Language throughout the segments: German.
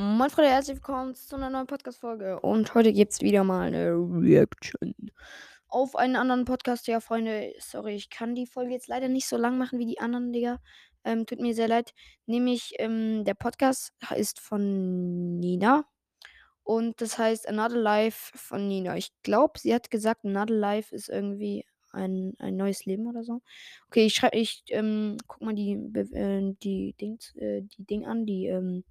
Moin Freunde, herzlich willkommen zu einer neuen Podcast-Folge. Und heute gibt es wieder mal eine Reaction auf einen anderen Podcast. Ja, Freunde, sorry, ich kann die Folge jetzt leider nicht so lang machen wie die anderen, Digga. Ähm, tut mir sehr leid. Nämlich, ähm, der Podcast ist von Nina. Und das heißt Another Life von Nina. Ich glaube, sie hat gesagt, Another Life ist irgendwie ein, ein neues Leben oder so. Okay, ich schreibe, ich ähm, guck mal die, äh, die Dings, äh, die Ding an, die ähm,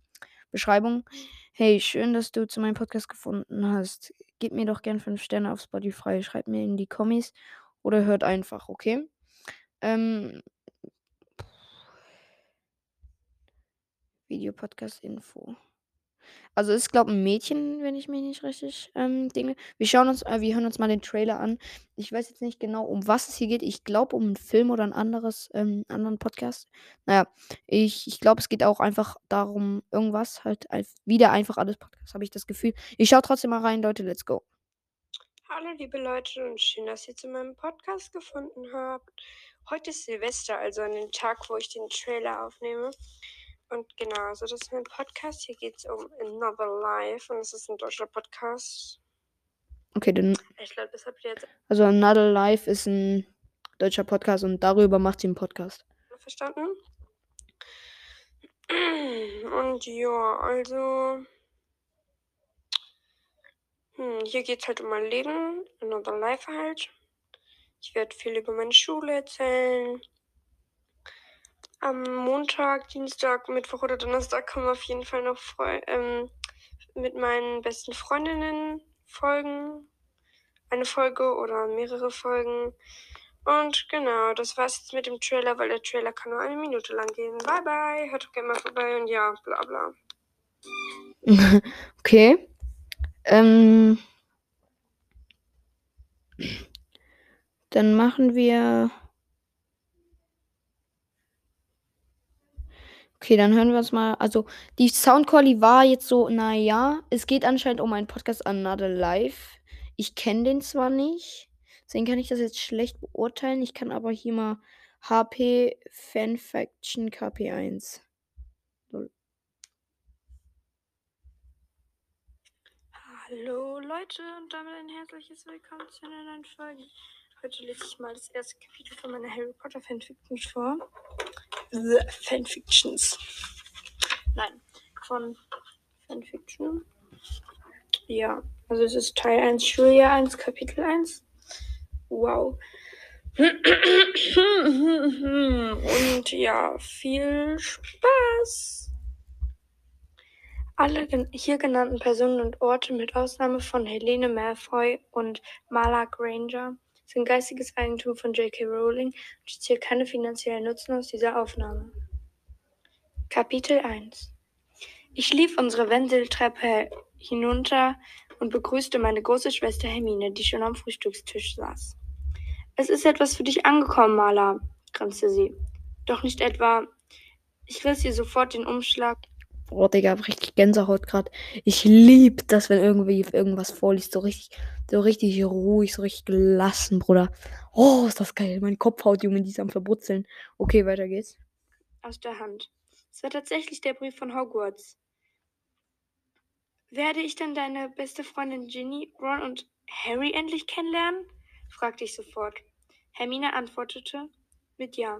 Beschreibung. Hey, schön, dass du zu meinem Podcast gefunden hast. Gib mir doch gern 5 Sterne auf Spotify. Schreib mir in die Kommis oder hört einfach, okay? Ähm. Video-Podcast-Info. Also ist, glaube ich, ein Mädchen, wenn ich mich nicht richtig ähm, dinge. Wir schauen uns, äh, wir hören uns mal den Trailer an. Ich weiß jetzt nicht genau, um was es hier geht. Ich glaube, um einen Film oder ein anderes, ähm, anderen Podcast. Naja, ich, ich glaube, es geht auch einfach darum, irgendwas, halt ein, wieder einfach alles Podcast, habe ich das Gefühl. Ich schaue trotzdem mal rein, Leute, let's go. Hallo liebe Leute und schön, dass ihr zu meinem Podcast gefunden habt. Heute ist Silvester, also an dem Tag, wo ich den Trailer aufnehme. Und genau, also das ist mein Podcast. Hier geht es um Another Life und es ist ein deutscher Podcast. Okay, dann. Ich glaube, das habt ihr jetzt. Also Another Life ist ein deutscher Podcast und darüber macht sie einen Podcast. Verstanden? Und ja, also. Hm, hier geht es halt um mein Leben, Another Life halt. Ich werde viel über meine Schule erzählen am Montag, Dienstag, Mittwoch oder Donnerstag kommen auf jeden Fall noch Freu ähm, mit meinen besten Freundinnen Folgen. Eine Folge oder mehrere Folgen. Und genau, das war's jetzt mit dem Trailer, weil der Trailer kann nur eine Minute lang gehen. Bye bye, hört doch gerne mal vorbei und ja, bla bla. okay. Ähm. Dann machen wir. Okay, dann hören wir uns mal. Also, die Soundquality war jetzt so, naja, es geht anscheinend um einen Podcast Another Life. Ich kenne den zwar nicht, deswegen kann ich das jetzt schlecht beurteilen. Ich kann aber hier mal HP Fanfaction KP1. Hallo Leute und damit ein herzliches Willkommen zu einer neuen Folge. Heute lese ich mal das erste Kapitel von meiner Harry Potter Fanfiction vor. The Fanfictions. Nein, von Fanfiction. Ja, also es ist Teil 1, Schuljahr 1, Kapitel 1. Wow. Und ja, viel Spaß. Alle hier genannten Personen und Orte mit Ausnahme von Helene Malfoy und Marla Granger sind geistiges Eigentum von J.K. Rowling und ich ziehe keine finanziellen Nutzen aus dieser Aufnahme. Kapitel 1 Ich lief unsere Wendeltreppe hinunter und begrüßte meine große Schwester Hermine, die schon am Frühstückstisch saß. Es ist etwas für dich angekommen, Maler, grinste sie. Doch nicht etwa. Ich riss ihr sofort den Umschlag Boah, Digga, richtig Gänsehaut gerade. Ich lieb das, wenn irgendwie irgendwas vorliest. So richtig, so richtig ruhig, so richtig gelassen, Bruder. Oh, ist das geil. Mein Kopfhaut, Junge, die ist am Verbrutzeln. Okay, weiter geht's. Aus der Hand. Es war tatsächlich der Brief von Hogwarts. Werde ich dann deine beste Freundin Ginny, Ron und Harry endlich kennenlernen? fragte ich sofort. Hermine antwortete mit Ja.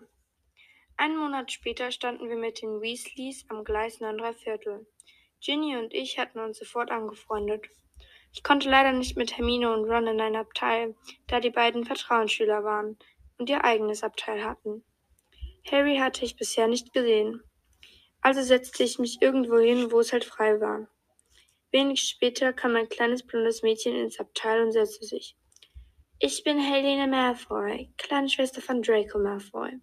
Einen Monat später standen wir mit den Weasleys am Gleis 9 Viertel. Ginny und ich hatten uns sofort angefreundet. Ich konnte leider nicht mit Hermine und Ron in ein Abteil, da die beiden Vertrauensschüler waren und ihr eigenes Abteil hatten. Harry hatte ich bisher nicht gesehen. Also setzte ich mich irgendwo hin, wo es halt frei war. Wenig später kam ein kleines blondes Mädchen ins Abteil und setzte sich. Ich bin Helene Malfoy, kleine Schwester von Draco Malfoy.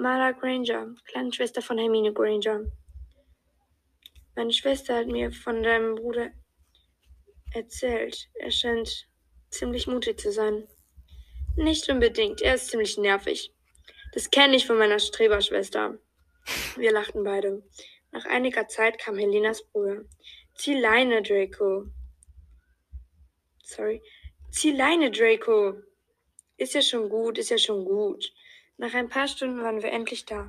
Mara Granger, kleine Schwester von Hermine Granger. Meine Schwester hat mir von deinem Bruder erzählt. Er scheint ziemlich mutig zu sein. Nicht unbedingt, er ist ziemlich nervig. Das kenne ich von meiner Streberschwester. Wir lachten beide. Nach einiger Zeit kam Helenas Bruder. Zieh Leine, Draco. Sorry. Zieh Leine, Draco. Ist ja schon gut, ist ja schon gut. Nach ein paar Stunden waren wir endlich da.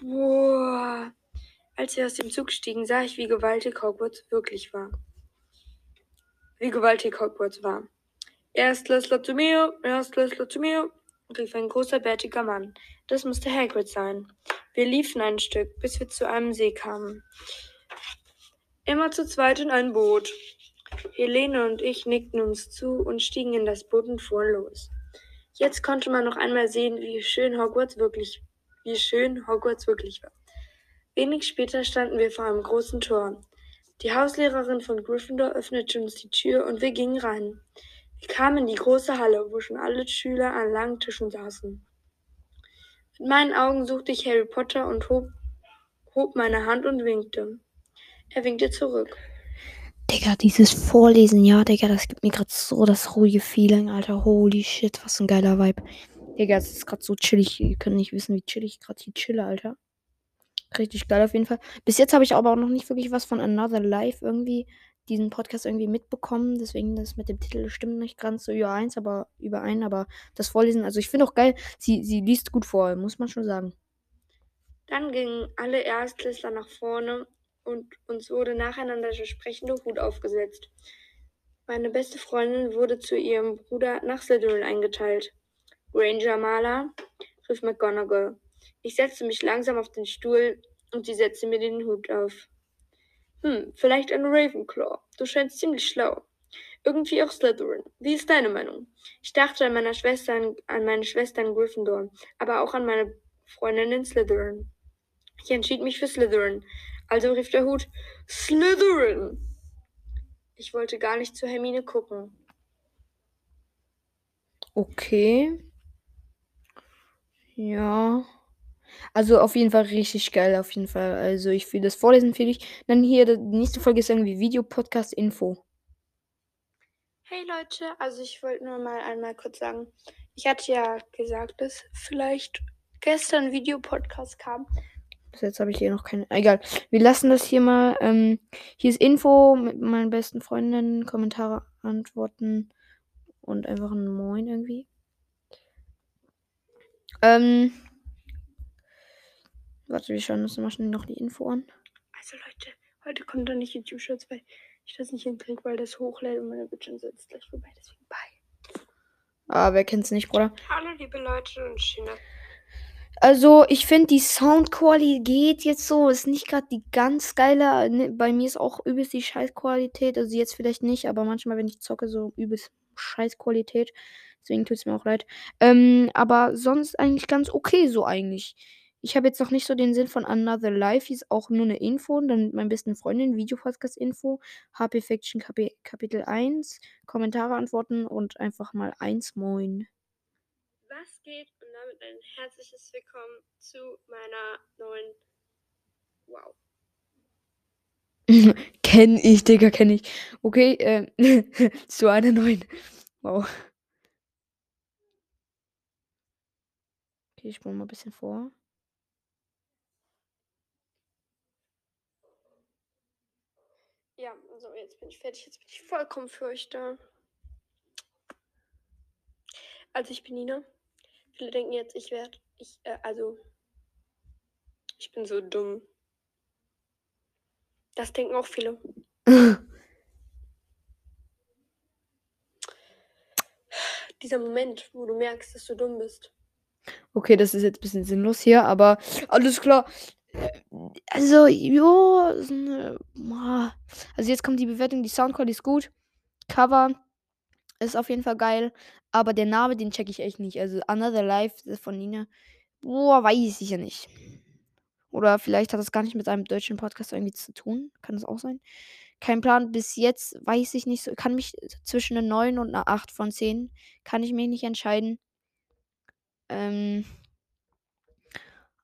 Boah, Als wir aus dem Zug stiegen, sah ich, wie gewaltig Hogwarts wirklich war. Wie gewaltig Hogwarts war. Erstklässler zu mir, Erstklässler zu mir, rief ein großer, bärtiger Mann. Das musste Hagrid sein. Wir liefen ein Stück, bis wir zu einem See kamen. Immer zu zweit in ein Boot. Helene und ich nickten uns zu und stiegen in das Boot und fuhren los. Jetzt konnte man noch einmal sehen, wie schön Hogwarts wirklich, wie schön Hogwarts wirklich war. Wenig später standen wir vor einem großen Tor. Die Hauslehrerin von Gryffindor öffnete uns die Tür und wir gingen rein. Wir kamen in die große Halle, wo schon alle Schüler an langen Tischen saßen. Mit meinen Augen suchte ich Harry Potter und hob, hob meine Hand und winkte. Er winkte zurück. Digga, dieses Vorlesen, ja, Digga, das gibt mir gerade so das ruhige Feeling, Alter. Holy shit, was ein geiler Vibe. Digga, es ist gerade so chillig. Ihr könnt nicht wissen, wie chillig ich gerade hier chille, Alter. Richtig geil auf jeden Fall. Bis jetzt habe ich aber auch noch nicht wirklich was von Another Life irgendwie, diesen Podcast irgendwie mitbekommen. Deswegen das mit dem Titel stimmt nicht ganz so über eins, aber überein. Aber das Vorlesen, also ich finde auch geil, sie, sie liest gut vor, muss man schon sagen. Dann gingen alle Erstklässler nach vorne und uns wurde nacheinander der sprechende Hut aufgesetzt. Meine beste Freundin wurde zu ihrem Bruder nach Slytherin eingeteilt. Granger Maler, rief McGonagall. Ich setzte mich langsam auf den Stuhl und sie setzte mir den Hut auf. Hm, vielleicht ein Ravenclaw. Du scheinst ziemlich schlau. Irgendwie auch Slytherin. Wie ist deine Meinung? Ich dachte an, meiner Schwester, an meine Schwester in Gryffindor, aber auch an meine Freundin in Slytherin. Ich entschied mich für Slytherin. Also rief der Hut Slytherin. Ich wollte gar nicht zu Hermine gucken. Okay. Ja. Also auf jeden Fall richtig geil, auf jeden Fall. Also ich will das Vorlesen für dich. Dann hier, die nächste Folge ist irgendwie Videopodcast-Info. Hey Leute, also ich wollte nur mal einmal kurz sagen, ich hatte ja gesagt, dass vielleicht gestern Videopodcast kam. Bis jetzt habe ich hier noch keine. Egal. Wir lassen das hier mal. Ähm, hier ist Info mit meinen besten Freundinnen. Kommentare antworten. Und einfach ein Moin irgendwie. Ähm. Warte, wir schauen uns mal schnell noch die Info an. Also Leute, heute kommt dann nicht YouTube-Shirts, weil ich das nicht hinkriege, weil das hochlädt und meine Bildschirm sitzt gleich vorbei. Deswegen bye. Ah, wer kennt's nicht, Bruder? Hallo liebe Leute und schöne also, ich finde, die Soundqualität jetzt so. Ist nicht gerade die ganz geile. Ne, bei mir ist auch übelst die Scheißqualität. Also, jetzt vielleicht nicht, aber manchmal, wenn ich zocke, so übelst Scheißqualität. Deswegen tut es mir auch leid. Ähm, aber sonst eigentlich ganz okay, so eigentlich. Ich habe jetzt noch nicht so den Sinn von Another Life. Ist auch nur eine Info. Dann mit meinem besten Freundin, Videopodcast-Info. HP Fiction Kap Kapitel 1. Kommentare antworten und einfach mal 1 Moin. Was geht? Und damit ein herzliches Willkommen zu meiner neuen. Wow. kenn ich, Digga, kenn ich. Okay, äh, zu einer neuen. Wow. Okay, ich spule mal ein bisschen vor. Ja, so, jetzt bin ich fertig. Jetzt bin ich vollkommen für euch da. Also, ich bin Nina. Viele denken jetzt, ich werde. Ich, äh, also. Ich bin so dumm. Das denken auch viele. Dieser Moment, wo du merkst, dass du dumm bist. Okay, das ist jetzt ein bisschen sinnlos hier, aber alles klar. Also, jo. Also, jetzt kommt die Bewertung. Die Soundcard ist gut. Cover ist auf jeden Fall geil. Aber der Name, den check ich echt nicht. Also Another Life von Nina. Boah, weiß ich ja nicht. Oder vielleicht hat das gar nicht mit einem deutschen Podcast irgendwie zu tun. Kann das auch sein? Kein Plan. Bis jetzt weiß ich nicht so. Kann mich zwischen einer 9 und einer 8 von 10. Kann ich mich nicht entscheiden. Ähm.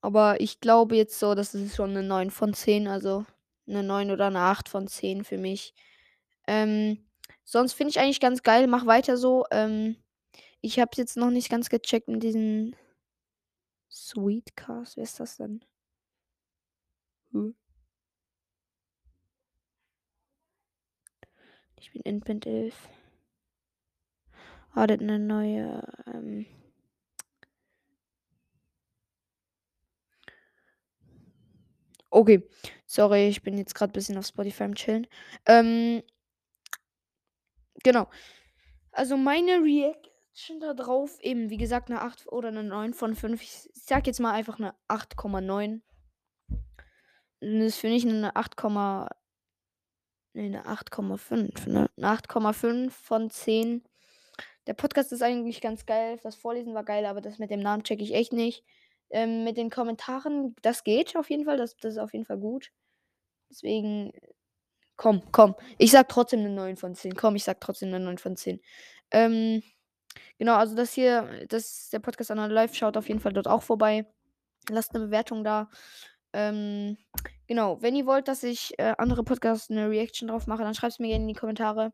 Aber ich glaube jetzt so, das ist schon eine 9 von 10. Also eine 9 oder eine 8 von 10 für mich. Ähm. Sonst finde ich eigentlich ganz geil. Mach weiter so. Ähm, ich habe jetzt noch nicht ganz gecheckt mit diesen Sweetcast. Wer ist das denn? Hm. Ich bin Inpent 11. Ah, das eine neue. Ähm okay. Sorry, ich bin jetzt gerade ein bisschen auf Spotify am Chillen. Ähm, genau. Also meine Reaction da drauf, eben, wie gesagt, eine 8 oder eine 9 von 5. Ich sag jetzt mal einfach eine 8,9. Das ist für mich eine 8, nee, eine 8,5, ne? Eine 8,5 von 10. Der Podcast ist eigentlich ganz geil. Das Vorlesen war geil, aber das mit dem Namen checke ich echt nicht. Ähm, mit den Kommentaren, das geht auf jeden Fall. Das, das ist auf jeden Fall gut. Deswegen, komm, komm. Ich sag trotzdem eine 9 von 10. Komm, ich sag trotzdem eine 9 von 10. Ähm, genau, also das hier, das ist der Podcast an Live. Schaut auf jeden Fall dort auch vorbei. Lasst eine Bewertung da. Ähm, genau, wenn ihr wollt, dass ich äh, andere Podcasts eine Reaction drauf mache, dann schreibt es mir gerne in die Kommentare.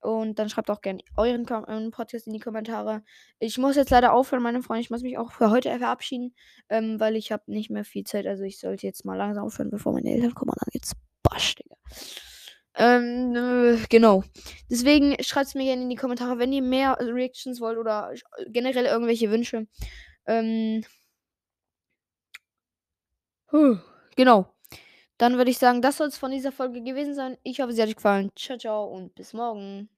Und dann schreibt auch gerne euren Kom euren Podcast in die Kommentare. Ich muss jetzt leider aufhören, meine Freunde. Ich muss mich auch für heute verabschieden, ähm, weil ich habe nicht mehr viel Zeit. Also ich sollte jetzt mal langsam aufhören, bevor meine Eltern kommen. Und dann geht's Bosch, Digga. Ähm, äh, genau. Deswegen schreibt es mir gerne in die Kommentare, wenn ihr mehr Reactions wollt oder generell irgendwelche Wünsche. Ähm, huh, genau. Dann würde ich sagen, das soll es von dieser Folge gewesen sein. Ich hoffe, sie hat euch gefallen. Ciao, ciao und bis morgen.